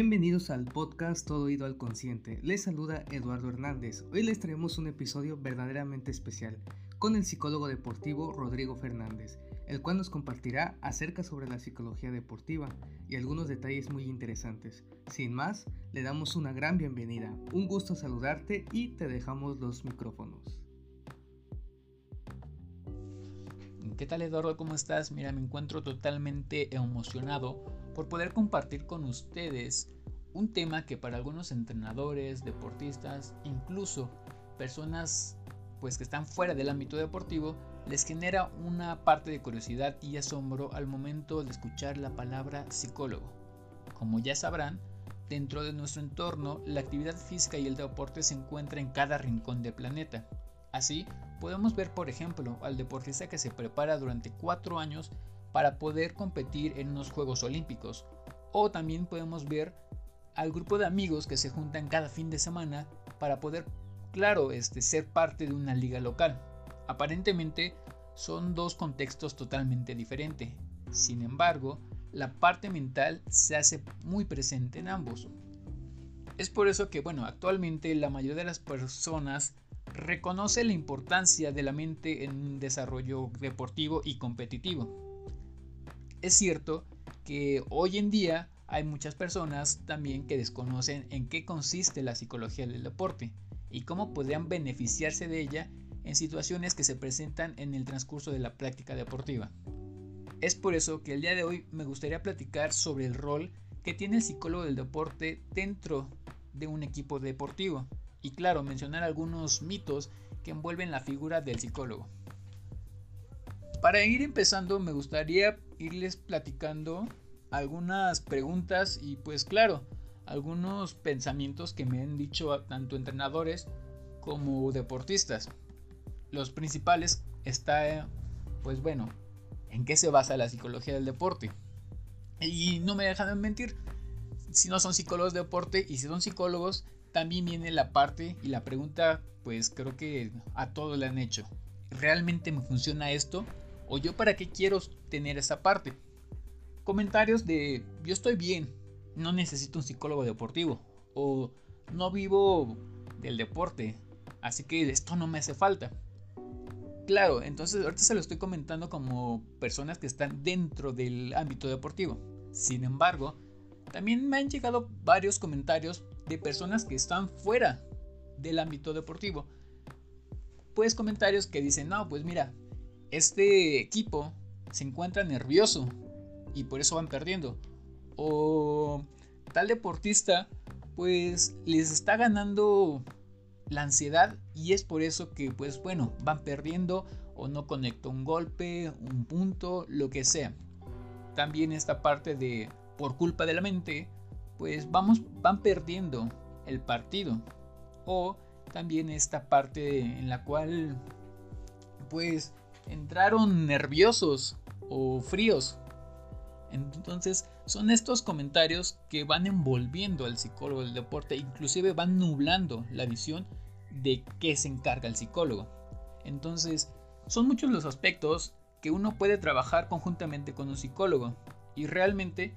Bienvenidos al podcast Todo Oído al Consciente. Les saluda Eduardo Hernández. Hoy les traemos un episodio verdaderamente especial con el psicólogo deportivo Rodrigo Fernández, el cual nos compartirá acerca sobre la psicología deportiva y algunos detalles muy interesantes. Sin más, le damos una gran bienvenida. Un gusto saludarte y te dejamos los micrófonos. ¿Qué tal Eduardo? ¿Cómo estás? Mira, me encuentro totalmente emocionado por poder compartir con ustedes un tema que para algunos entrenadores, deportistas, incluso personas pues que están fuera del ámbito deportivo, les genera una parte de curiosidad y asombro al momento de escuchar la palabra psicólogo. Como ya sabrán, dentro de nuestro entorno, la actividad física y el deporte se encuentran en cada rincón del planeta. Así, podemos ver por ejemplo al deportista que se prepara durante cuatro años para poder competir en unos Juegos Olímpicos. O también podemos ver al grupo de amigos que se juntan cada fin de semana para poder, claro, este, ser parte de una liga local. Aparentemente son dos contextos totalmente diferentes. Sin embargo, la parte mental se hace muy presente en ambos. Es por eso que, bueno, actualmente la mayoría de las personas reconoce la importancia de la mente en un desarrollo deportivo y competitivo. Es cierto que hoy en día hay muchas personas también que desconocen en qué consiste la psicología del deporte y cómo podrían beneficiarse de ella en situaciones que se presentan en el transcurso de la práctica deportiva. Es por eso que el día de hoy me gustaría platicar sobre el rol que tiene el psicólogo del deporte dentro de un equipo deportivo y claro, mencionar algunos mitos que envuelven la figura del psicólogo. Para ir empezando me gustaría irles platicando algunas preguntas y pues claro, algunos pensamientos que me han dicho tanto entrenadores como deportistas. Los principales está pues bueno, en qué se basa la psicología del deporte. Y no me dejan de mentir, si no son psicólogos de deporte y si son psicólogos, también viene la parte y la pregunta, pues creo que a todos le han hecho. ¿Realmente me funciona esto? ¿O yo para qué quiero tener esa parte? Comentarios de yo estoy bien, no necesito un psicólogo deportivo. O no vivo del deporte, así que esto no me hace falta. Claro, entonces ahorita se lo estoy comentando como personas que están dentro del ámbito deportivo. Sin embargo, también me han llegado varios comentarios de personas que están fuera del ámbito deportivo. Pues comentarios que dicen, no, pues mira, este equipo se encuentra nervioso y por eso van perdiendo. O tal deportista pues les está ganando la ansiedad y es por eso que pues bueno van perdiendo o no conecta un golpe, un punto, lo que sea. También esta parte de por culpa de la mente pues vamos van perdiendo el partido o también esta parte en la cual pues entraron nerviosos o fríos. Entonces son estos comentarios que van envolviendo al psicólogo del deporte, inclusive van nublando la visión de qué se encarga el psicólogo. Entonces son muchos los aspectos que uno puede trabajar conjuntamente con un psicólogo. Y realmente,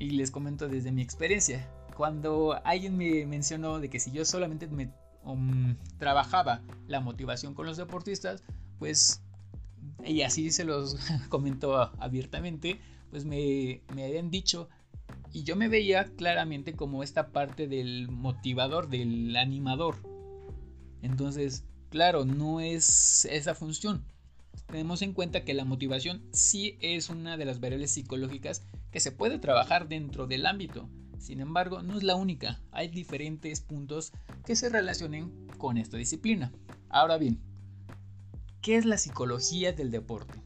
y les comento desde mi experiencia, cuando alguien me mencionó de que si yo solamente me um, trabajaba la motivación con los deportistas, pues y así se los comentó abiertamente, pues me, me habían dicho y yo me veía claramente como esta parte del motivador, del animador. Entonces, claro, no es esa función. Tenemos en cuenta que la motivación sí es una de las variables psicológicas que se puede trabajar dentro del ámbito. Sin embargo, no es la única. Hay diferentes puntos que se relacionen con esta disciplina. Ahora bien, ¿Qué es la psicología del deporte?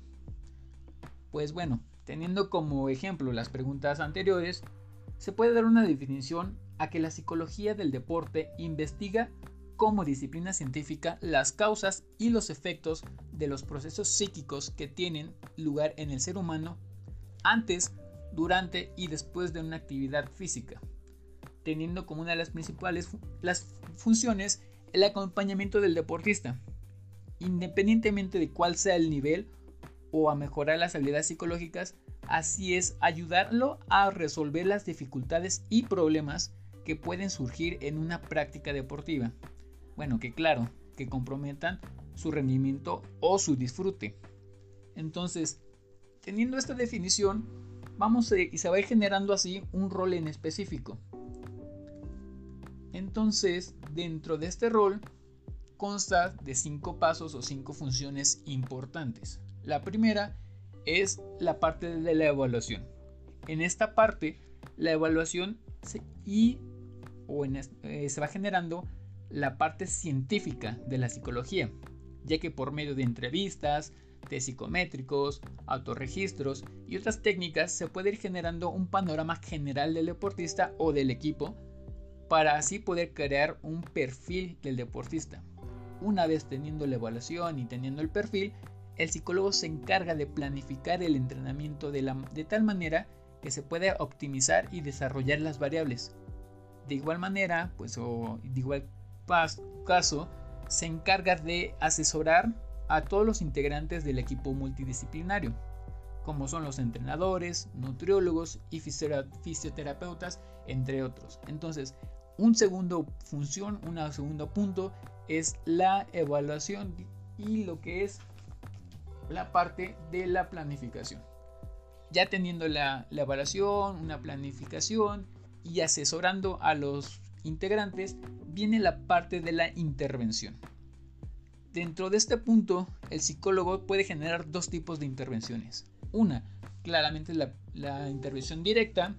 Pues bueno, teniendo como ejemplo las preguntas anteriores, se puede dar una definición a que la psicología del deporte investiga como disciplina científica las causas y los efectos de los procesos psíquicos que tienen lugar en el ser humano antes, durante y después de una actividad física, teniendo como una de las principales las funciones el acompañamiento del deportista, independientemente de cuál sea el nivel o a mejorar las habilidades psicológicas Así es, ayudarlo a resolver las dificultades y problemas que pueden surgir en una práctica deportiva. Bueno, que claro, que comprometan su rendimiento o su disfrute. Entonces, teniendo esta definición, vamos a, y se va a ir generando así un rol en específico. Entonces, dentro de este rol consta de cinco pasos o cinco funciones importantes. La primera es la parte de la evaluación. En esta parte, la evaluación y, o eh, se va generando la parte científica de la psicología, ya que por medio de entrevistas, de psicométricos, autorregistros y otras técnicas se puede ir generando un panorama general del deportista o del equipo para así poder crear un perfil del deportista. Una vez teniendo la evaluación y teniendo el perfil, el psicólogo se encarga de planificar el entrenamiento de, de tal manera que se pueda optimizar y desarrollar las variables. De igual manera, pues o de igual caso, se encarga de asesorar a todos los integrantes del equipo multidisciplinario, como son los entrenadores, nutriólogos y fisioterapeutas, entre otros. Entonces, un segundo función, un segundo punto es la evaluación y lo que es la parte de la planificación. Ya teniendo la, la evaluación, una planificación y asesorando a los integrantes, viene la parte de la intervención. Dentro de este punto, el psicólogo puede generar dos tipos de intervenciones. Una, claramente la, intervención directa,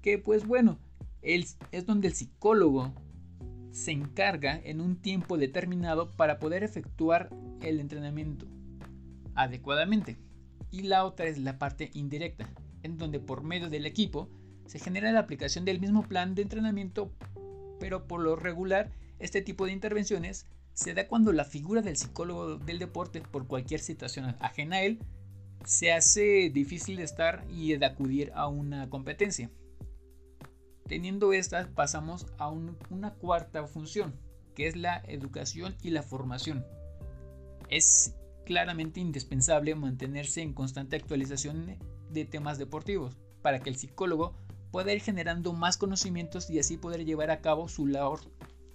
que pues bueno, es donde el psicólogo se encarga en un tiempo determinado para poder efectuar el entrenamiento adecuadamente. Y la otra es la parte indirecta, en donde por medio del equipo se genera la aplicación del mismo plan de entrenamiento, pero por lo regular este tipo de intervenciones se da cuando la figura del psicólogo del deporte, por cualquier situación ajena a él, se hace difícil de estar y de acudir a una competencia. Teniendo estas, pasamos a una cuarta función, que es la educación y la formación. Es claramente indispensable mantenerse en constante actualización de temas deportivos para que el psicólogo pueda ir generando más conocimientos y así poder llevar a cabo su labor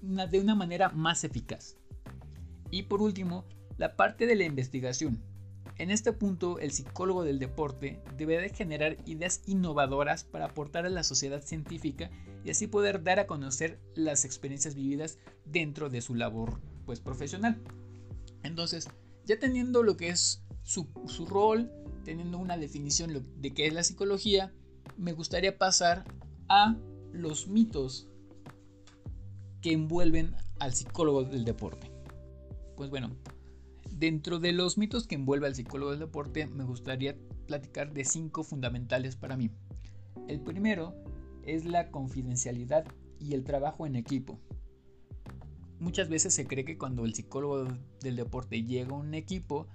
de una manera más eficaz. Y por último, la parte de la investigación. En este punto, el psicólogo del deporte debe de generar ideas innovadoras para aportar a la sociedad científica y así poder dar a conocer las experiencias vividas dentro de su labor pues, profesional. Entonces, ya teniendo lo que es su, su rol, teniendo una definición de qué es la psicología, me gustaría pasar a los mitos que envuelven al psicólogo del deporte. Pues bueno, dentro de los mitos que envuelve al psicólogo del deporte, me gustaría platicar de cinco fundamentales para mí. El primero es la confidencialidad y el trabajo en equipo. Muchas veces se cree que cuando el psicólogo del deporte llega a un equipo,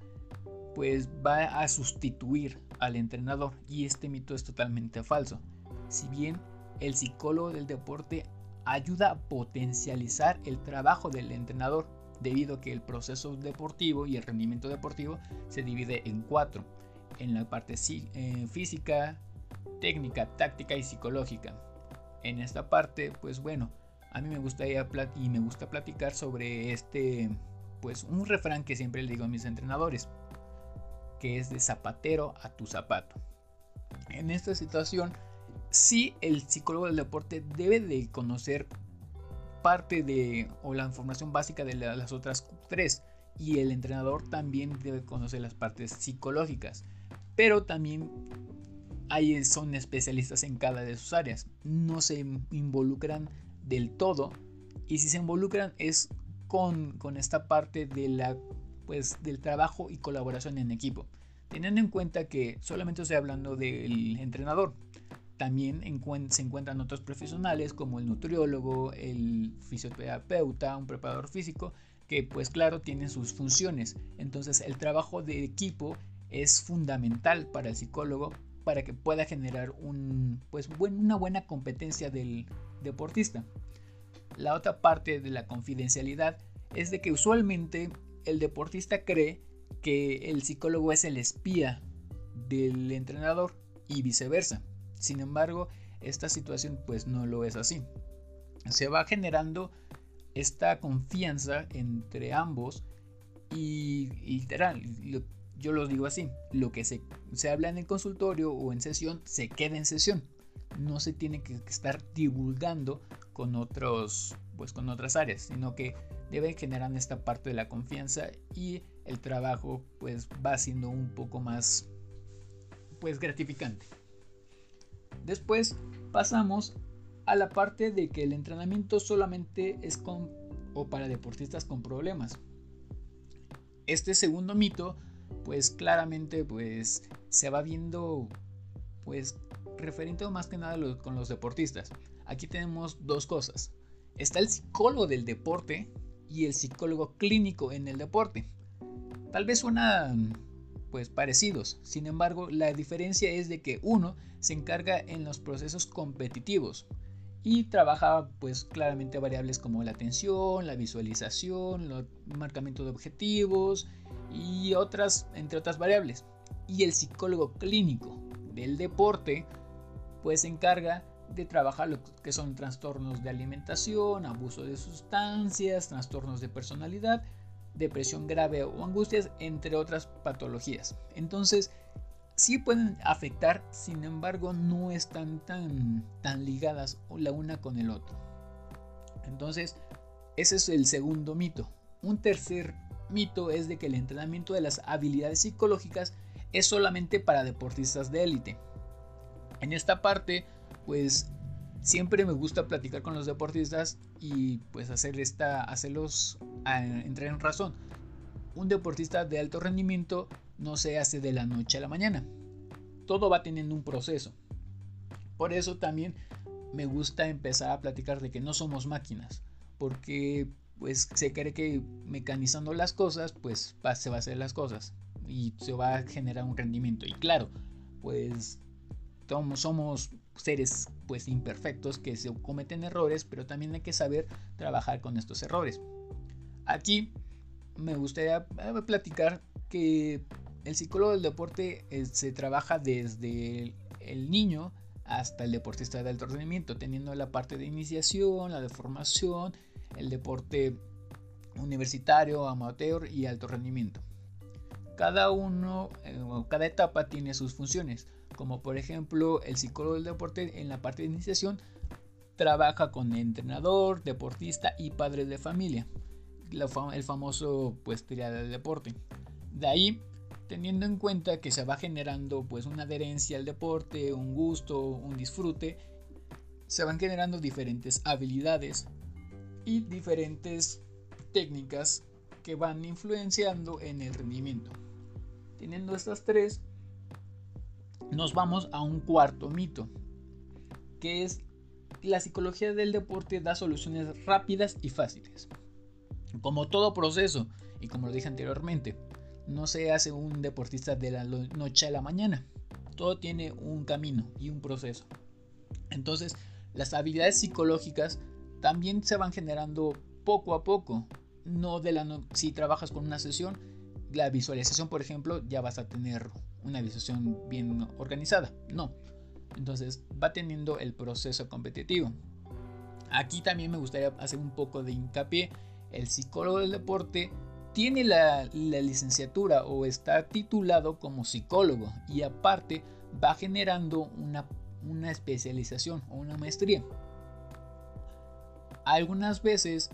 pues va a sustituir al entrenador y este mito es totalmente falso. Si bien el psicólogo del deporte ayuda a potencializar el trabajo del entrenador, debido a que el proceso deportivo y el rendimiento deportivo se divide en cuatro, en la parte eh, física, técnica, táctica y psicológica. En esta parte, pues bueno, a mí me gustaría y me gusta platicar sobre este, pues un refrán que siempre le digo a mis entrenadores, que es de zapatero a tu zapato. En esta situación, sí el psicólogo del deporte debe de conocer parte de o la información básica de las otras tres y el entrenador también debe conocer las partes psicológicas pero también ahí son especialistas en cada de sus áreas no se involucran del todo y si se involucran es con, con esta parte de la pues del trabajo y colaboración en equipo teniendo en cuenta que solamente estoy hablando del entrenador también se encuentran otros profesionales como el nutriólogo, el fisioterapeuta, un preparador físico, que pues claro tienen sus funciones. Entonces el trabajo de equipo es fundamental para el psicólogo para que pueda generar pues, una buena competencia del deportista. La otra parte de la confidencialidad es de que usualmente el deportista cree que el psicólogo es el espía del entrenador y viceversa. Sin embargo, esta situación pues no lo es así. Se va generando esta confianza entre ambos y, literal, yo lo digo así, lo que se, se habla en el consultorio o en sesión se queda en sesión. No se tiene que estar divulgando con otros pues con otras áreas, sino que debe generar esta parte de la confianza y el trabajo pues va siendo un poco más pues gratificante. Después pasamos a la parte de que el entrenamiento solamente es con o para deportistas con problemas. Este segundo mito pues claramente pues se va viendo pues referente más que nada con los deportistas. Aquí tenemos dos cosas. Está el psicólogo del deporte y el psicólogo clínico en el deporte. Tal vez suenan pues parecidos, sin embargo la diferencia es de que uno se encarga en los procesos competitivos y trabaja pues claramente variables como la atención, la visualización, el marcamiento de objetivos y otras entre otras variables. Y el psicólogo clínico del deporte pues se encarga de trabajar lo que son trastornos de alimentación, abuso de sustancias, trastornos de personalidad, depresión grave o angustias, entre otras patologías. Entonces, sí pueden afectar, sin embargo, no están tan, tan ligadas la una con el otro. Entonces, ese es el segundo mito. Un tercer mito es de que el entrenamiento de las habilidades psicológicas es solamente para deportistas de élite. En esta parte, pues siempre me gusta platicar con los deportistas y pues hacer esta, hacerlos entrar en razón. Un deportista de alto rendimiento no se hace de la noche a la mañana. Todo va teniendo un proceso. Por eso también me gusta empezar a platicar de que no somos máquinas, porque pues se cree que mecanizando las cosas, pues se va a hacer las cosas y se va a generar un rendimiento. Y claro, pues somos seres pues imperfectos que se cometen errores, pero también hay que saber trabajar con estos errores. Aquí me gustaría eh, platicar que el psicólogo del deporte eh, se trabaja desde el, niño hasta el deportista de alto rendimiento, teniendo la parte de iniciación, la de formación, el deporte universitario, amateur y alto rendimiento. Cada uno, eh, cada etapa tiene sus funciones como por ejemplo el psicólogo del deporte en la parte de iniciación trabaja con entrenador, deportista y padres de familia, el famoso pues triada del deporte. De ahí, teniendo en cuenta que se va generando pues una adherencia al deporte, un gusto, un disfrute, se van generando diferentes habilidades y diferentes técnicas que van influenciando en el rendimiento. Teniendo estas tres, nos vamos a un cuarto mito, que es la psicología del deporte da soluciones rápidas y fáciles. Como todo proceso, y como lo dije anteriormente, no se hace un deportista de la noche a la mañana. Todo tiene un camino y un proceso. Entonces, las habilidades psicológicas también se van generando poco a poco. No de la si trabajas con una sesión, la visualización, por ejemplo, ya vas a tener una visualización bien organizada. No. Entonces va teniendo el proceso competitivo. Aquí también me gustaría hacer un poco de hincapié. El psicólogo del deporte tiene la, licenciatura o está titulado como psicólogo y aparte va generando una, una especialización o una maestría. Algunas veces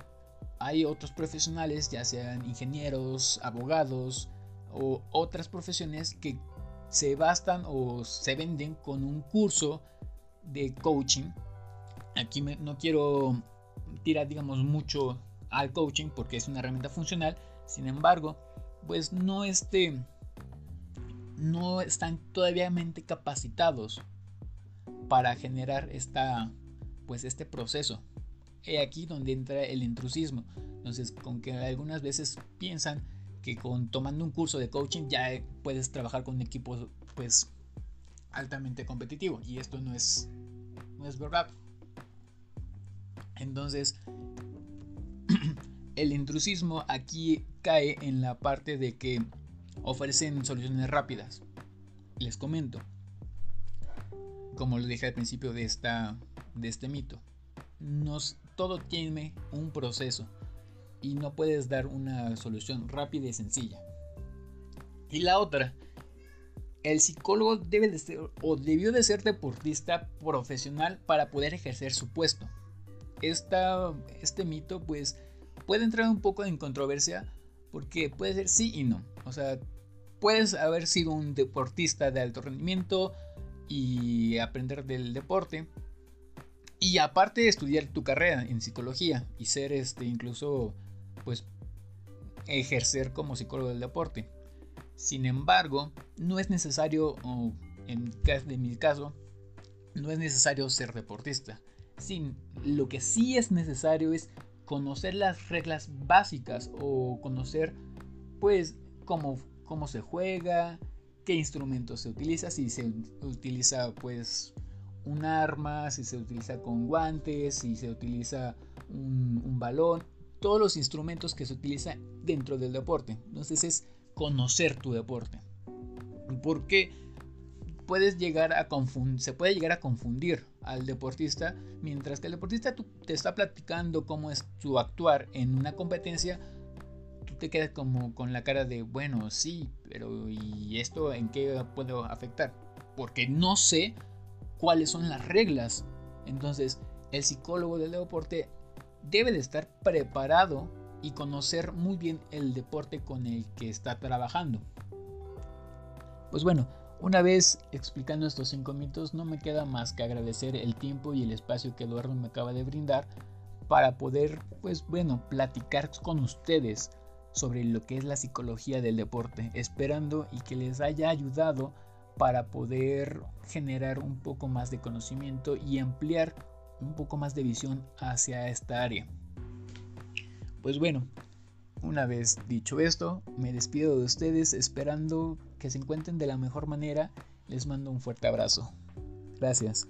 hay otros profesionales, ya sean ingenieros, abogados o otras profesiones que se bastan o se venden con un curso de coaching. Aquí no quiero tirar, digamos, mucho al coaching porque es una herramienta funcional. Sin embargo, pues no este, no están todavía capacitados para generar esta, pues este proceso. He aquí donde entra el intrusismo. Entonces, con que algunas veces piensan que con tomando un curso de coaching ya puedes trabajar con un equipo pues altamente competitivo y esto no es no es verdad. Entonces, el intrusismo aquí cae en la parte de que ofrecen soluciones rápidas. Les comento. como lo dije al principio de, esta, de este mito, nos, todo tiene un proceso y no puedes dar una solución rápida y sencilla. Y la otra, el psicólogo debe de ser o debió de ser deportista profesional para poder ejercer su puesto. Esta, este mito pues puede entrar un poco en controversia porque puede ser sí y no. O sea, puedes haber sido un deportista de alto rendimiento y aprender del deporte. Y aparte estudiar tu carrera en psicología y ser este incluso pues ejercer como psicólogo del deporte. Sin embargo, no es necesario, en mi caso, no es necesario ser deportista. Sin, lo que sí es necesario es conocer las reglas básicas o conocer pues cómo, cómo se juega, qué instrumentos se utiliza, si se utiliza pues un arma, si se utiliza con guantes, si se utiliza un balón, todos los instrumentos que se utilizan dentro del deporte. Entonces es conocer tu deporte. Porque puedes llegar a se puede llegar a confundir al deportista, mientras que el deportista te está platicando cómo es su actuar en una competencia, tú te quedas como con la cara de, bueno, sí, pero ¿y esto en qué puedo afectar? Porque no sé cuáles son las reglas. Entonces, el psicólogo del deporte debe de estar preparado y conocer muy bien el deporte con el que está trabajando. Pues bueno, una vez explicando estos cinco mitos, no me queda más que agradecer el tiempo y el espacio que Eduardo me acaba de brindar para poder, pues bueno, platicar con ustedes sobre lo que es la psicología del deporte, esperando y que les haya ayudado para poder generar un poco más de conocimiento y ampliar un poco más de visión hacia esta área. Pues bueno, una vez dicho esto, me despido de ustedes esperando que se encuentren de la mejor manera. Les mando un fuerte abrazo. Gracias.